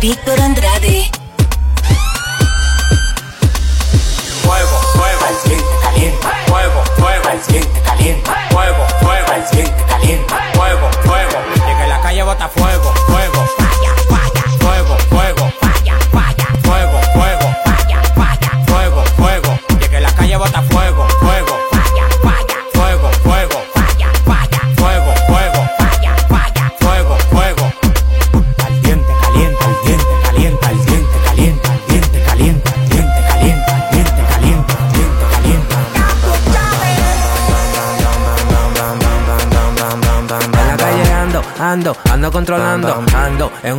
Víctor Andrade. Fuego, fuego, caliente, caliente. Fuego, fuego, caliente, caliente. Fuego, fuego, caliente, caliente. Fuego, fuego. Llega la calle bota fuego,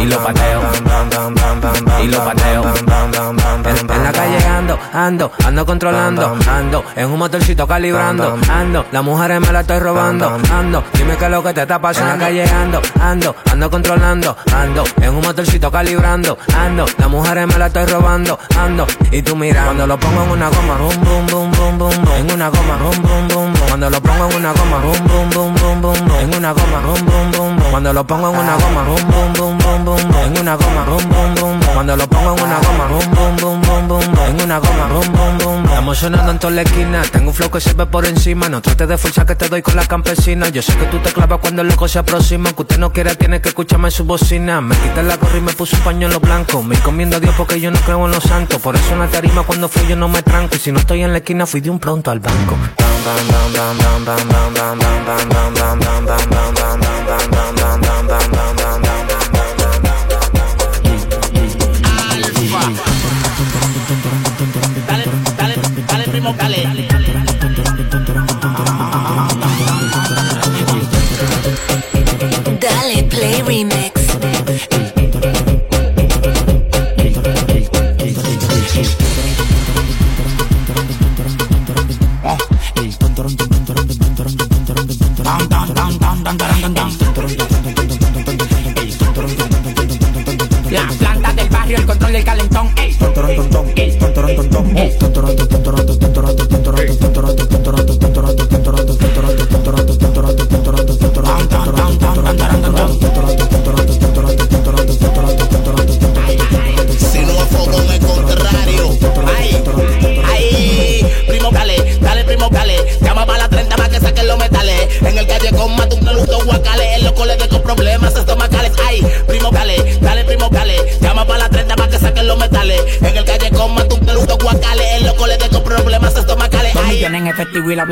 Y lo pateo. Y lo pateo. En, en la calle ando, ando, ando controlando, ando, en un motorcito calibrando, ando, las mujeres me la estoy robando, ando, dime qué es lo que te está pasando. En la calle ando, ando, ando controlando, ando, en un motorcito calibrando, ando, las mujeres me la estoy robando, ando, y tú mira, cuando lo pongo en una goma, boom, boom, boom, boom, boom, en una goma, boom, boom, boom, cuando lo pongo en una goma, boom, boom, boom, boom, boom, en una goma, boom, boom, boom, cuando lo pongo en una goma, boom, boom, boom, boom, boom, en una goma, boom, boom, boom, cuando lo pongo en una goma, boom, boom, boom, boom, en una goma, boom, boom, boom. Estamos sonando en toda la esquina, tengo un flow que se ve por encima, no trates de fuerza que te doy con la campesina, yo sé que tú te clavas cuando el loco se aproxima, que usted no quiera tiene que escucharme su bocina, me quité la gorra y me puse un pañuelo blanco, me comiendo a Dios porque yo no creo en los santos, por eso en la tarima cuando fui yo no me tranco, y si no estoy en la esquina fui de un pronto al banco. dale.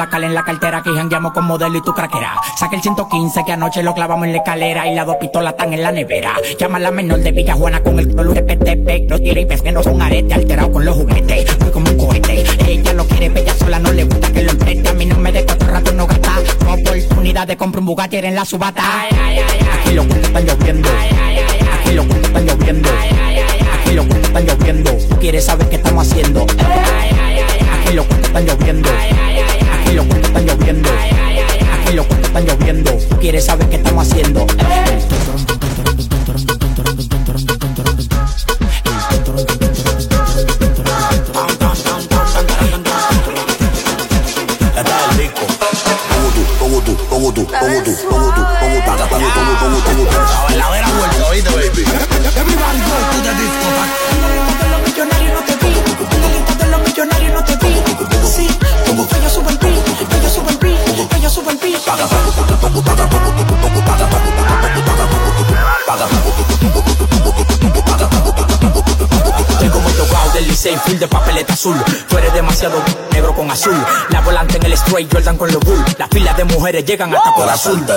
Blacal en la cartera que jangueamos con modelo y tu craquera. Saca el 115 que anoche lo clavamos en la escalera y las dos pistolas están en la nevera. Llama a la menor de Villa Juana con el color de PTP. Los tira y pesqueros un arete alterado con los juguetes. Fui como un cohete. Ella lo quiere, bella sola, no le gusta que lo empreste. A mí no me de cuatro ratos no gasta. Oportunidad de comprar un Bugatti en la subata. Aquí los están lloviendo. Aquí los están lloviendo. Aquí los están lloviendo. Tú quieres saber qué estamos haciendo. Aquí los están lloviendo. Aquí los cuentos están lloviendo. Aquí los cuentos están lloviendo. Quieres saber qué estamos haciendo. 16 full de papeleta azul. Tú eres demasiado negro con azul. La volante en el straight, Jordan con los bull. Las filas de mujeres llegan hasta por azul. salta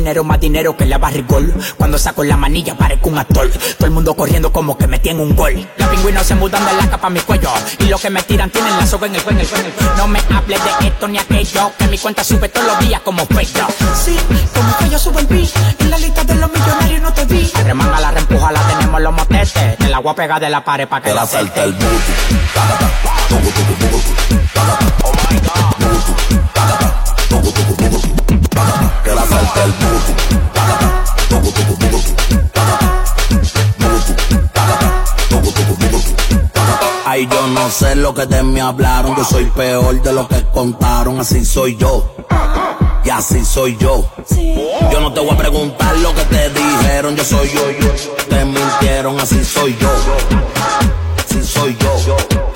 genero más dinero que la barrigol. Cuando saco la manilla parezco un actor. Todo el mundo corriendo como que me tiene un gol. Los pingüinos se mudan de la capa a mi cuello. Y los que me tiran tienen la soga en el cuello. No me hables de esto ni aquello. Que mi cuenta sube todos los días como pecho. Sí, como que yo subo el beat. En la lista de los millonarios no te vi. Remanga la reempuja, la tenemos los motetes. Te la voy a pegar de la pared para que la salte. el pagata. Oh my God. La salta el. Ay, yo no sé lo que de mí hablaron. Yo soy peor de lo que contaron. Así soy yo. Y así soy yo. Yo no te voy a preguntar lo que te dijeron. Yo soy yo, yo. Te mintieron. Así soy yo. Así soy yo.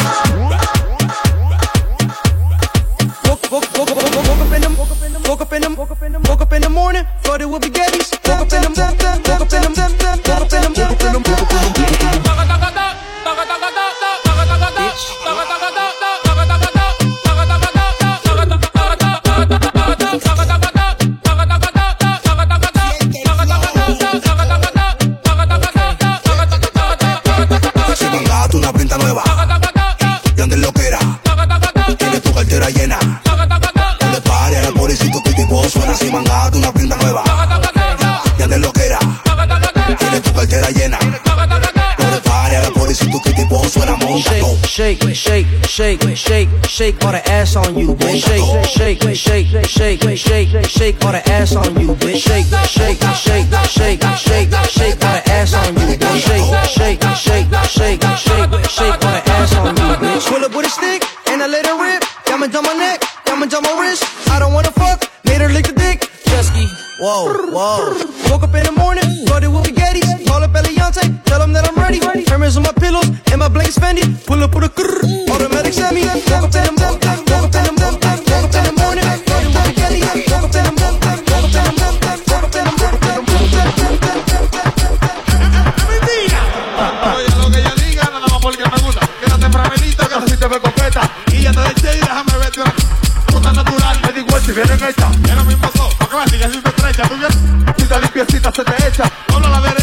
Shake, all the ass on you, bitch. Shake, shake, shake, shake, shake, shake all the ass on you, bitch. Shake, shake, shake, shake, shake, shake all the ass on you, bitch. Shake, shake, shake, shake, shake, shake all the ass on you, bitch. Pull up with a stick and I let her rip. Diamonds on my neck, diamonds on my wrist. I don't wanna fuck, made her lick the dick. Chesky, whoa, whoa. Woke up in the morning, loaded with tell him that I'm ready. Hermes on my pillows and my blank's Fendi. Pull up with a grrr, automatic semi. Woke up in the morning, woke up in the morning, woke up in the morning. Loaded with spaghettis. Woke up in the morning, woke up in the morning, woke up in the Oye, lo que ella diga, nada más porque me gusta. Quédate framelito, que así te ve completa. Y ya te deché y déjame verte una puta natural. Me digo, si vienen hecha, es lo mismo sigue siendo estrecha, tú bien. Si te limpiecita se te echa. A la derecha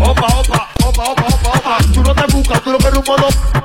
Opa, opa, opa, opa, opa, opa. Tú no te buscas, tú lo que eres un modo.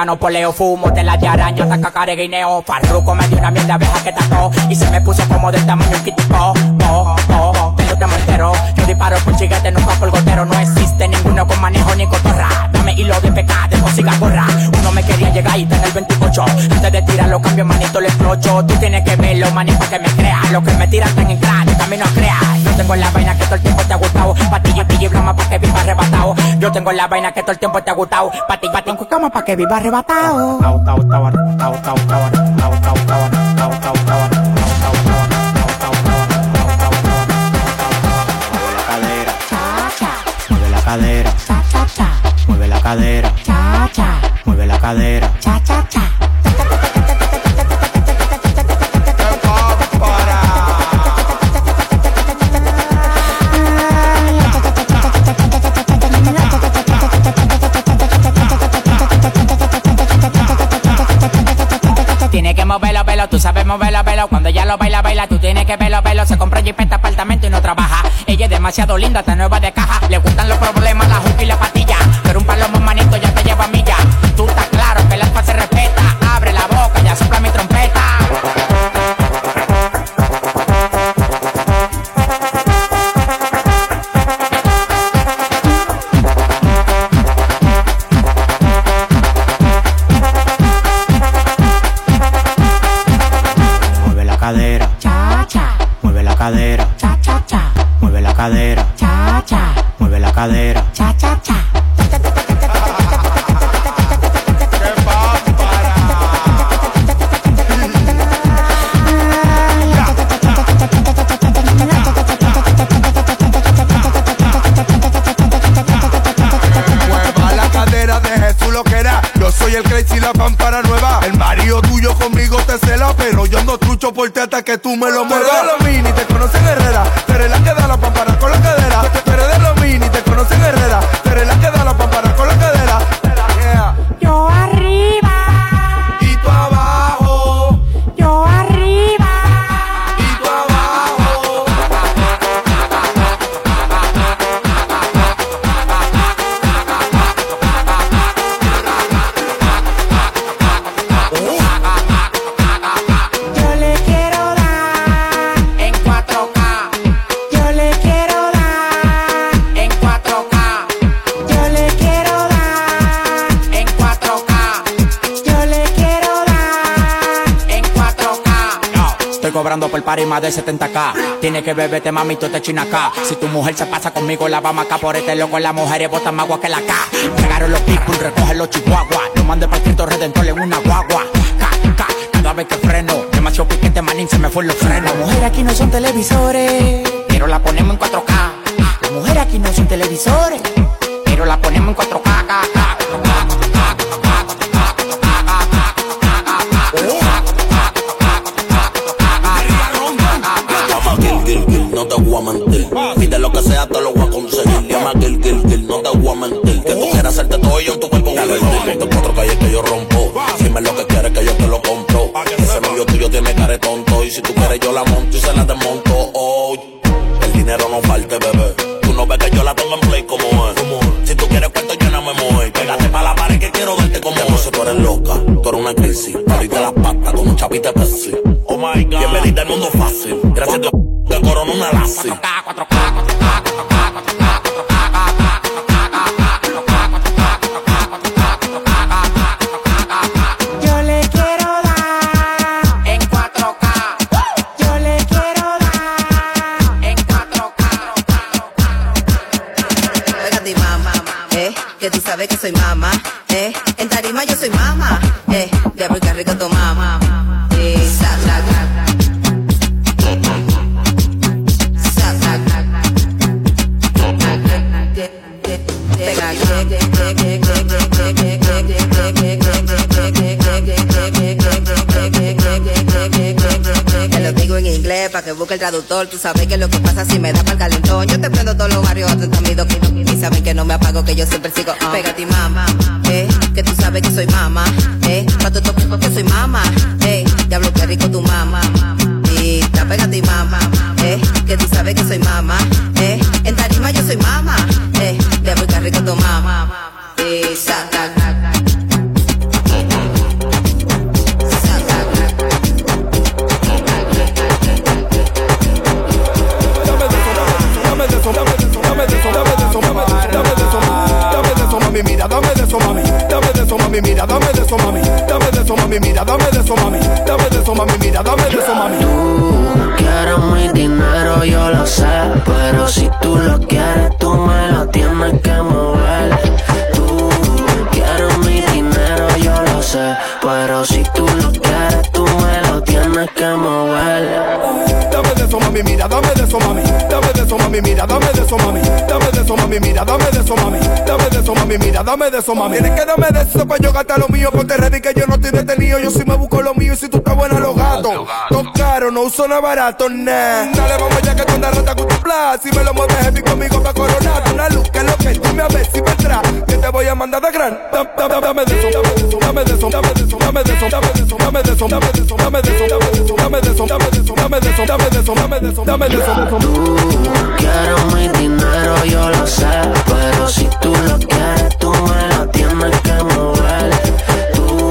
Orégano, poleo, fumo, de la de araña, taca, guineo. Farruco me dio una mierda abeja que tató y se me puso como del tamaño un kitipo. Oh, oh, oh, te entero. Yo disparo por chiguete, nunca por gotero. No existe ninguno con manejo ni cotorra. Dame hilo de pecado, de música gorra. Uno me quería llegar y tener el 28. Antes de tirarlo, cambio manito, le explocho. Tú tienes que verlo, manito, que me crea. Lo que me tiran están en crack, camino a crear. Yo tengo la vaina que todo el tiempo te ha gustado. Patillo, pillo y broma pa' que viva arrebatado. Yo tengo la vaina que todo el tiempo te ha gustado. Pati, pati, cama pa' que viva arrebatado. Mueve la cadera, mueve la cadera, mueve la cadera, Tienes que moverlo, velo, tú sabes moverlo, velo. Cuando ella lo baila, baila, tú tienes que verlo, velo. Se compra jipeta apartamento y no trabaja. Ella es demasiado linda, está nueva de caja. Le gustan los problemas, la juca y la hasta que tú me de 70k. Tiene que beberte, mami, tú te china acá. Si tu mujer se pasa conmigo, la vamos acá por este loco. Las mujeres botan más agua que la K. Llegaron los people, recogen los chihuahuas. Lo mandé para Cristo Redentor en una guagua. Ca, ca, cada vez que freno. Demasiado piquete, manín, se me fue los frenos. Las mujeres aquí no son televisores, Pero la ponemos en 4K. las mujeres aquí no son televisores. Quieras hacerte todo y yo en tu cuerpo voy a. Ponte cuatro calles que yo rompo. Dime lo que quieres que yo te lo compro. Ese novio tuyo tiene cara tonto. Y si tú quieres, yo la monto y se la desmonto. Oh, el dinero no falte, bebé. Tú no ves que yo la tengo en play como es. Si tú quieres cuento, yo no me muevo. Pégate pa' la pared que quiero darte como es. sé, tú eres loca, tú eres una crisis. Ahorita las patas como un chavito de Pepsi. Oh my God. Bienvenida al mundo fácil. Gracias a Dios que corona una lassi. 4K, 4K. En inglés para que busque el traductor. Tú sabes que lo que pasa si me da para el calentón. Yo te prendo todos los barrios atento a mi doquino. Y saben que no me apago, que yo siempre sigo. ah. Pégate, mamá, eh, que tú sabes que soy mamá, eh, pa' tu toque porque soy mamá, eh, diablo que rico tu mamá. Y está pégate, mamá, eh, que tú sabes que soy mamá, eh, en tarima yo soy mamá, eh, diablo que rico tu mamá. Y sa, mami, mira, dame de eso, mami. Dame de eso, mami, mira, dame de eso, mami. Tú quieres mi dinero, yo lo sé. Pero si tú lo quieres, tú me lo tienes que mover. Tú quieres mi dinero, yo lo sé. Pero si tú lo quieres, tú me lo tienes que mover. Dame de eso, mami, mira, dame de eso, mami. Dame de eso, mami, mira, dame de eso, mami. Dame de eso, mami, mira, dame de eso, mami. Dame de eso, mami, mira, dame de eso, mami. Tienes que darme de eso para yo gastar lo mío. Ponte ready que yo no estoy detenido. Yo sí me busco lo mío y si tú estás buena, los gatos. Todo caro, no uso nada barato, nah. Dale, vamos ya que tú andas rata con tu plan. Si me lo mueves heavy conmigo pa' coronar. Una luz que es lo que dime a ver si vendrá. Que te voy a mandar de gran. Dame, dame, dame de eso, dame de eso, dame de eso, dame de eso, dame de eso, dame de eso, dame de eso, dame de eso, dame de eso, dame de eso, dame de eso, dame de eso, dame de eso, dame de eso, dame de eso, dame de eso. Tú quieres mi dinero, yo lo sé. Pero si tú lo quieres, tú me lo tienes que mover. Tú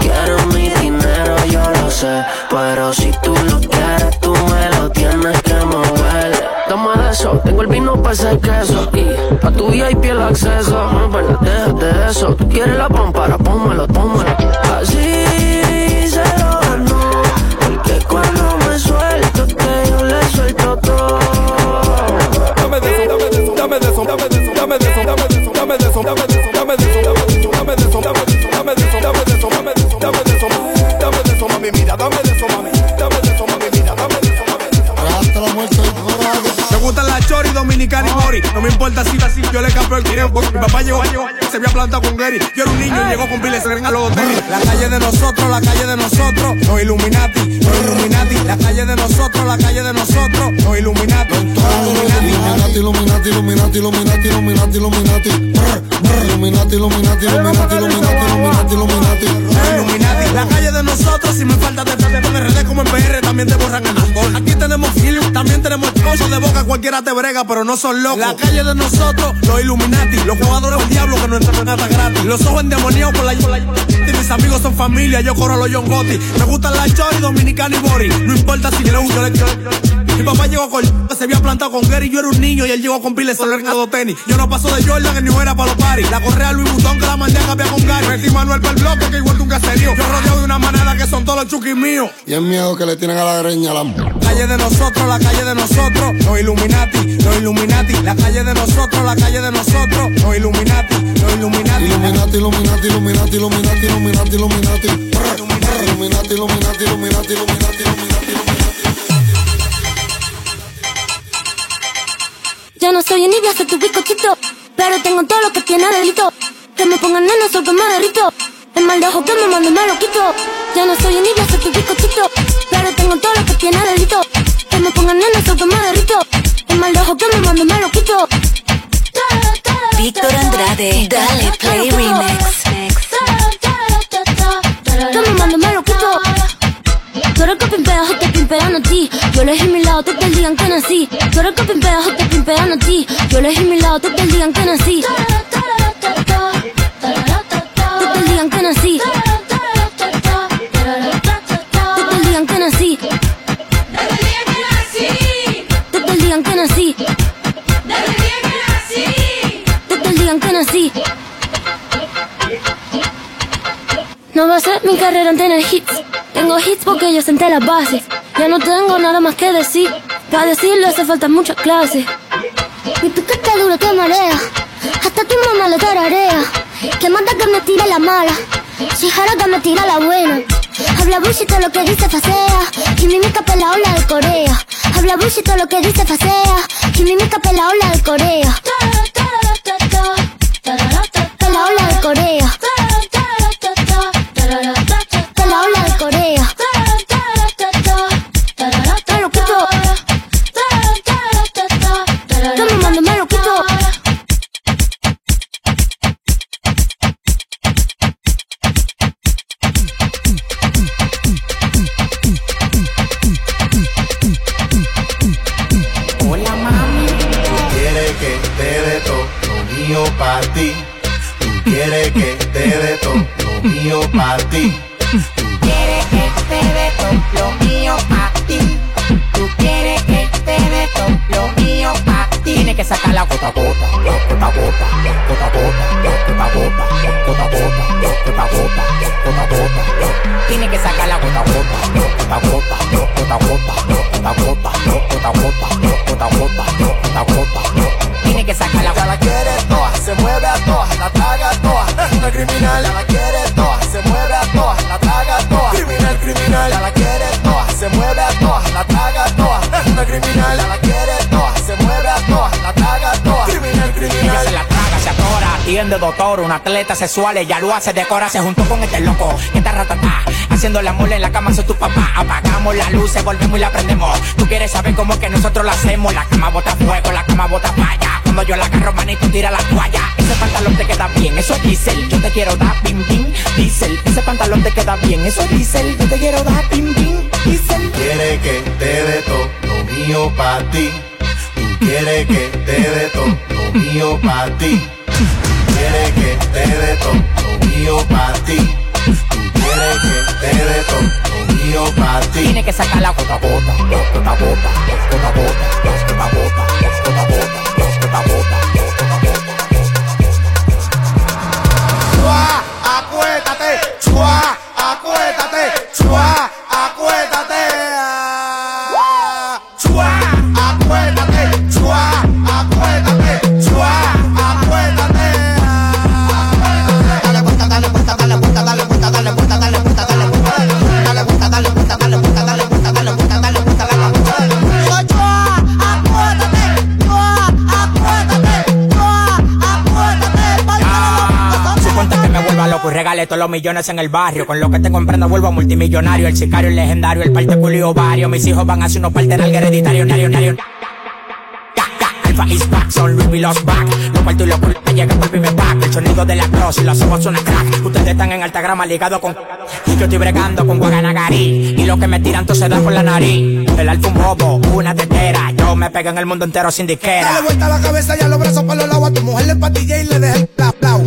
quieres mi dinero, yo lo sé. Pero si tú lo quieres, tú me lo tienes que mover. Toma de eso, tengo el vino para ese queso. Y pa' tu VIP el acceso. Muévela, déjate eso. Tú quieres la pampara, pónmelo, tómalo. Así Dame de eso, dame eso, dame eso, dame eso, dame eso, dame eso, dame de eso, dame de eso, dame de eso, dame eso, dame eso, dame eso, dame eso, dame de eso, dame eso, mami, mira, dame de eso, mami, mori. No me importa si así, yo le campo el tiempo. Mi papá llegó, se había plantado con Gary. Yo era un niño y llegó con se a los hoteles. La calle de nosotros, la calle de nosotros, los Illuminati, los Illuminati. La calle de nosotros, la calle de nosotros, los Illuminati, Illuminati. Illuminati, Illuminati, Illuminati, Illuminati, Illuminati. Illuminati, Illuminati, Illuminati, Illuminati, Illuminati, Illuminati. La calle de nosotros, si me falta de RD como en PR, también te borran el alcohol. Aquí tenemos film, también tenemos cosas de boca, cualquiera te brega, pero no son locos. La calle de nosotros, los Illuminati, los jugadores del diablo que no entran en nada gratis. Los ojos endemoniados por la, por la y mis amigos son familia, yo corro a los John Gotti. Me gustan la chori, dominicana y bori. No importa si le yo le Mi papá llegó con se había plantado con Gary, yo era un niño y él llegó con piles de tenis. Yo no paso de Jordan ni era para los paris. La correa Louis Vuitton que la mandé a cambiar con Gary. Metí Manuel para el bloque que igual que un caserío. Yo rodeado de una manada que son todos los chuquis míos. Y el miedo que le tienen a la greña la Calle de nosotros, la calle de nosotros, los Illuminati, los Illuminati. La calle de nosotros, la calle de nosotros, los Illuminati, los Illuminati. Illuminati, Illuminati, Illuminati, Illuminati, Illuminati, Illuminati. Illuminati, Illuminati, Illuminati, Illuminati, Illuminati. Yo no soy envidia, soy tu bizcochito. Pero tengo todo lo que tiene delito. Que me pongan nena, soy que me derrito. El mal de ojo que me mando me lo quito. Yo no soy envidia, soy tu bizcochito. Pero tengo todo lo que tiene delito. Que me pongan nena, soy que me derrito. El mal de ojo que me mando me lo quito. Víctor Andrade, dale play remix. Que me mando me lo quito. Tú eres que pimpeas o te pimpean a ti. Yo elegí mi lado, te digan que nací. Tú eres que pimpeas o te pimpean a ti. Yo elegí mi lado, te digan que nací. No va a ser mi carrera en tener hits. Tengo hits porque yo senté las bases. Ya no tengo nada más que decir. Para decirlo hace falta mucha clase. Y tú que te duro te marea. Hasta tu mamá lo tararea. Que manda que me tire la mala. Si jara que me tira la buena. Habla bullshit lo que dice facea. Y mímica la ola de Corea. Habla bullshit lo que dice facea. Y mímica la ola de Corea. La ola de Corea. Mío para ti. Tú quieres que te dé todo lo mío para ti. quieres que te dé todo lo mío pa' ti. Tú quieres que te dé todo lo mío pa' ti. Tiene que sacar la gota gota, la gota gota, la gota a criminal, ya la quiere toa, se mueve a toa, la traga toa. Criminal, criminal, ya la quiere toa, se mueve a toa, la traga toa. Es una criminal, ya la quiere toa, se mueve a toa, la traga toa. Criminal, criminal. se la traga, se atora, atiende doctor, un atleta sexual, ella lo hace, decora, se juntó con este loco, que está ratatá, haciendo la mole en la cama, soy tu papá, apagamos la luz, volvemos y la prendemos, tú quieres saber cómo es que nosotros la hacemos, la cama bota fuego, la cama bota falla, cuando yo la agarro manito tira la toalla, ese pantalón te queda bien, eso es diésel, yo te quiero dar pim pim, diésel, ese pantalón te queda bien, eso es diésel, yo te quiero dar pim pim, diésel. Quiere que te dé todo lo mío pa' ti. Tú quieres que te dé todo lo mío pa' ti. Quiere que te dé todo lo mío pa' ti. Tú quieres que te dé todo lo mío pa' ti. Tiene que sacar la gota a gota, y todos los millones en el barrio. Con lo que tengo en prenda vuelvo multimillonario. El sicario, el legendario, el parte culo y ovario. Mis hijos van a hacer unos parte hereditario, nario, nario. Alpha is back, son Louis V los back. Los cuartos y los culos me llegan por primer back. El sonido de la cross y los ojos son crack. Ustedes están en alta grama ligado con. Yo estoy bregando con Guaganagari. Y los que me tiran todos se dan por la nariz. El alfa un bobo, una tetera. Yo me pego en el mundo entero sin disquera. Dale vuelta a la cabeza y a los brazos para los lados. A tu mujer le patilla y le deja el plau.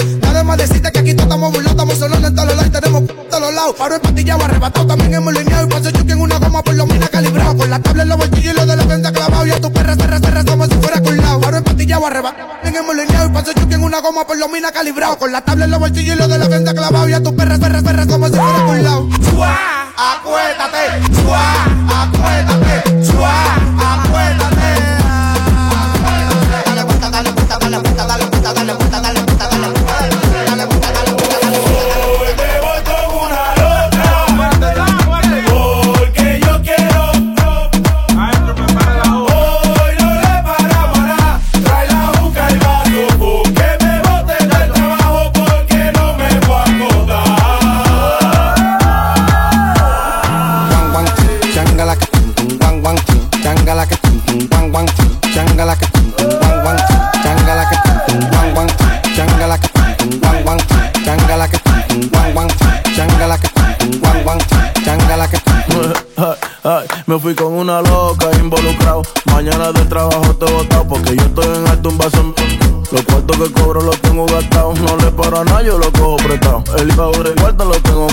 Lados. Paro empatillado, arrebatado, también hemos lineado. Y paso chuki en una goma por lo menos calibrado. Con la tabla en los bolsillos y lo de la venta clavado. Y a tu perra, perra, perra, como si fuera colado. Paro empatillado, arrebatado, también hemos lineado. Y paso chuki en una goma por lo menos calibrado. Con la tabla en los bolsillos y lo de la venta clavado. Y a tu perra, perra, perra, como si fuera colado. Chua, acuéstate, chua, acuéstate, chua, me fui con una loca involucrado. Mañana del trabajo te botado porque yo estoy en alto un vaso. Los cuartos que cobro los tengo gastados. No le paro a nada, yo lo cojo prestado. El hijo de cuarto lo tengo.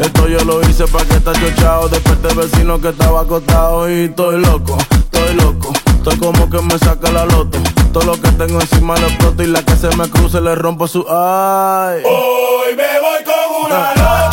Esto yo lo hice para que está chochado. Desperté vecino que estaba acostado. Y estoy loco, estoy loco. Estoy como que me saca la loto. Todo lo que tengo encima lo exploto. Y la que se me cruce le rompo su. Ay. Hoy me voy con una.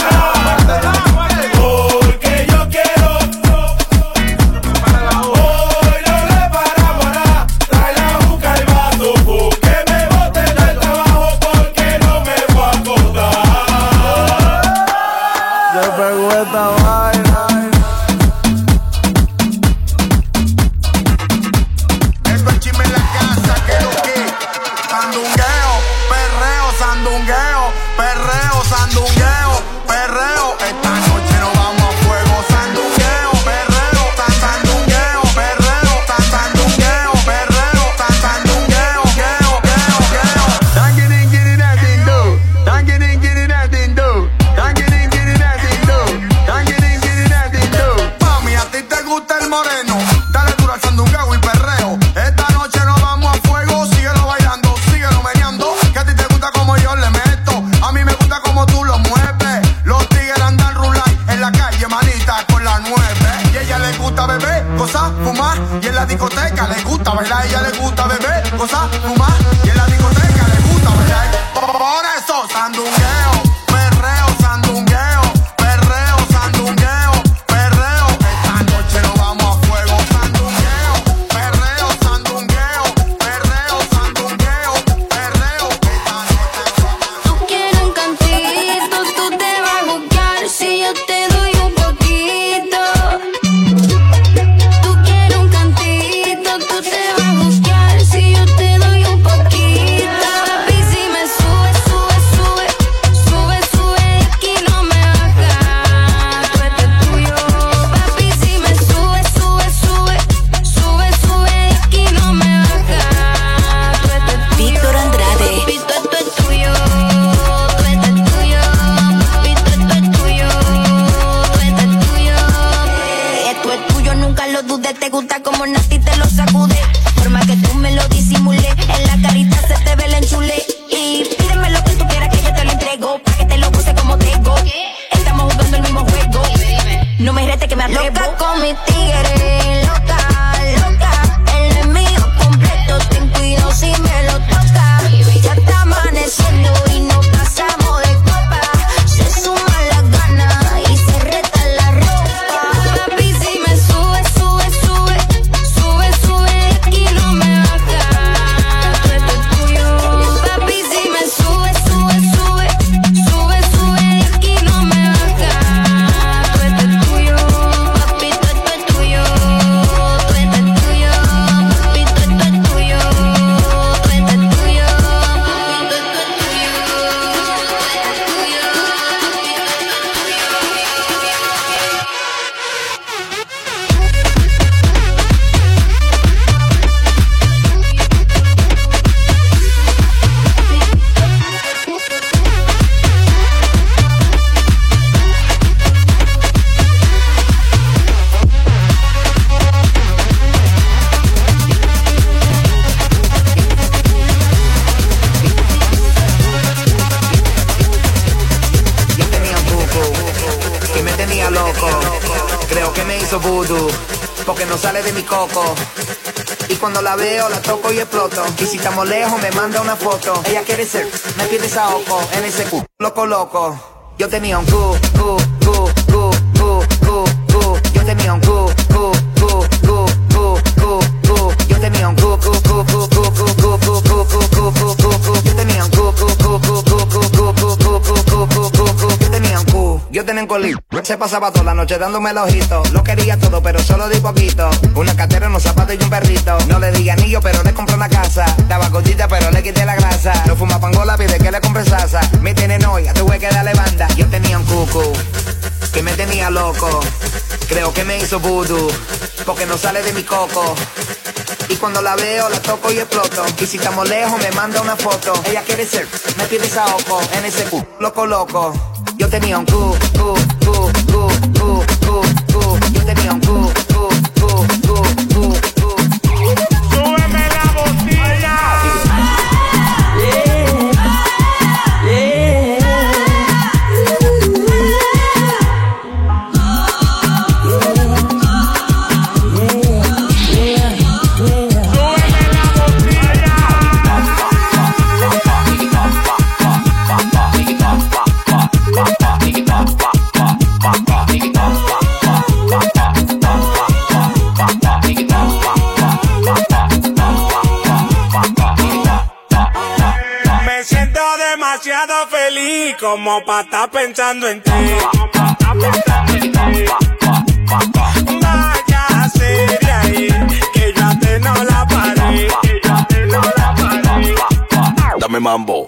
La veo, la toco y exploto. Y si estamos lejos, me manda una foto. Ella quiere ser, me pide saoco en ese cu, loco, loco. Yo tenía un cu, cu, cu, cu, cu, cu, cu. Yo tenía un cu, cu, cu, cu, cu, cu, cu. Yo tenía un cu, cu, cu, cu, cu, cu, cu, cu, cu, cu, cu, cu, cu, cu. Yo tenía un cu, cu, cu, cu, cu, cu, cu, cu, cu, cu, cu, cu, cu, cu. Yo tenía un cu. Yo tenía un colín. Se pasaba toda la noche dándome el ojito. Lo quería todo, pero solo di poquito. Una cartera, unos zapatos y un perrito. No le di anillo, pero le compré una casa. Estaba gordita, pero le quité la grasa. No fuma pangola, pide que le compre salsa. Me tiene noia, tuve que darle banda. Yo tenía un cucu que me tenía loco. Creo que me hizo voodoo, porque no sale de mi coco. Y cuando la veo, la toco y exploto. Y si estamos lejos, me manda una foto. Ella quiere ser, me pide saoco en ese cu, loco, loco. Yo tenía un cu, cu, cu, cu, cu, cu, cu. Yo tenía un cu, feliz como para estar pensando en ti. Vaya serie ahí, que ya te no la paré, que ya te no la paré. Dame mambo.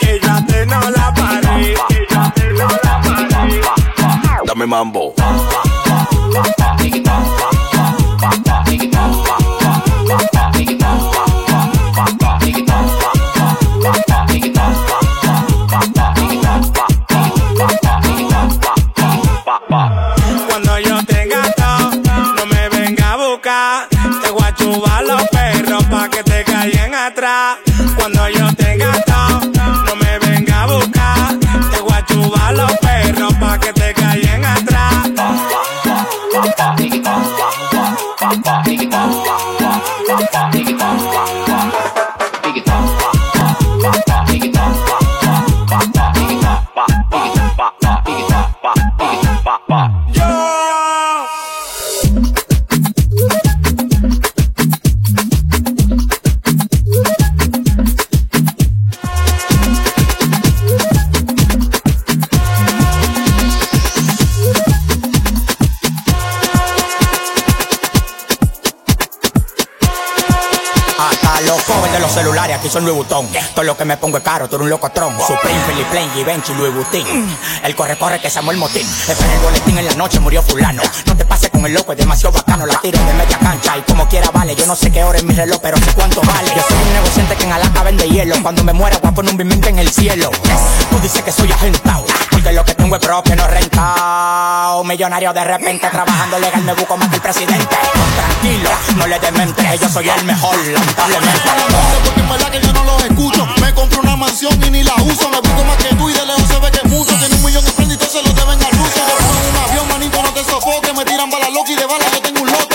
ella frena la pared, Dame mambo. Que me pongo caro, tú eres un locotrón. Supreme, Philip Plain, Givenchy, Louis Vuitton. El corre corre que Samuel Motín. Espera el boletín en la noche, murió fulano. No te pases el loco, es demasiado bacano. La tiro de media cancha y como quiera vale. Yo no sé qué hora es mi reloj, pero sé cuánto vale. Yo soy un negociante que en Alaska vende hielo. Cuando me muera voy a poner un bimente en el cielo. Tú dices que soy agentado. Porque lo que tengo es propio, no rentado. Millonario de repente trabajando legal me busco más que el presidente. Tranquilo, no le demente. Yo soy el mejor, lamentablemente. Porque en verdad que yo no los escucho. Me compro una mansión y ni la uso. Me busco más que tú y de lejos se ve que es mucho. Tiene un millón de prende y se lo deben al ruso. Te sofoque. Me tiran balas locas y de balas yo tengo un lote.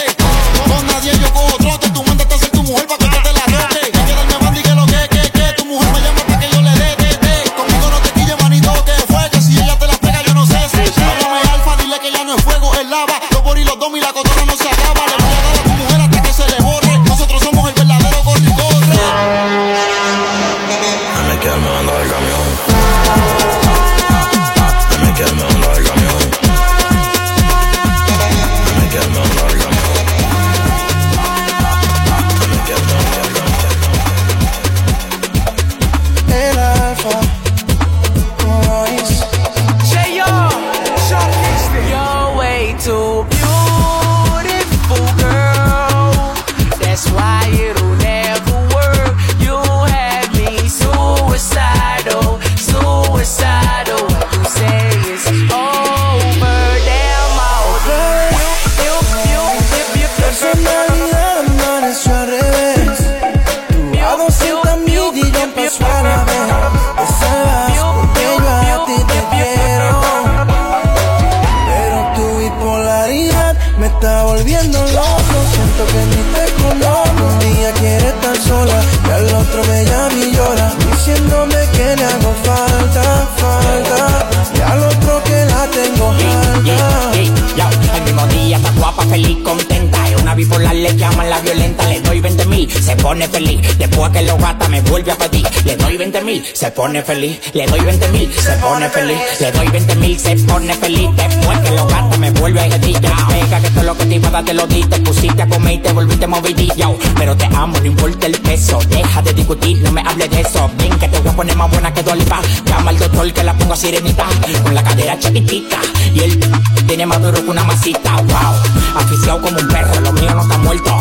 Se pone feliz. Le doy 20 mil, se pone feliz. Le doy 20 mil, se pone feliz. Después que lo gata, me vuelve a. Ya, pega que todo lo que te iba a dar te lo di. Te pusiste a comer y te volviste movidí. Yo, pero te amo, no importa el peso. Deja de discutir, no me hables de eso. Ven que te voy a poner más buena que Dolipa. Llama al doctor que la pongo a sirenita. Con la cadera chiquitita. Y él tiene más duro que una masita. Wow, aficiado como un perro, lo mío no está muerto.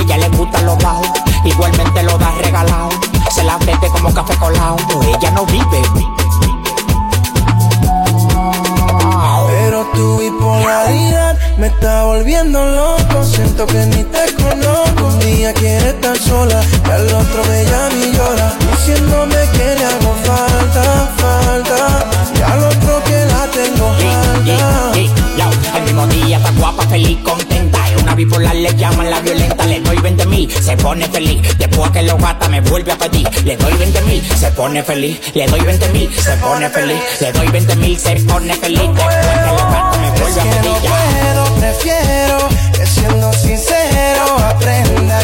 Ella le gusta los bajos, igualmente lo da regalado. Se la bebe como café colado. Ella no vive. Pero tu bipolaridad me está volviendo loco. Siento que ni te conozco. Un día quiere estar sola y al otro me llama y llora. Diciéndome que le hago falta, falta. Y al otro que la tengo Yeah, alta. yeah, yo, el mismo día está guapa, feliz, contenta. Bipolar, le llaman la violenta. Le doy 20 mil, se pone feliz. Después que lo gata, me vuelve a pedir. Le doy 20 mil, se pone feliz. Le doy 20 mil, se pone feliz. Le doy 20 mil, se pone feliz. Después que lo gata, me vuelve a no pedir. ya. puedo, prefiero que siendo sincero aprenda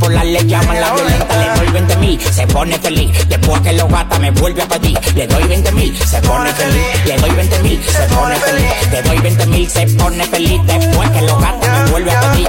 bipolar, le llaman la violenta. Le doy 20 mil, se pone feliz. Después que lo gata, me vuelve a pedir. Le doy 20 mil, se pone feliz. Le doy 20 mil, se pone feliz. Le doy 20 mil, se pone feliz. Después que lo gata, me vuelve a pedir.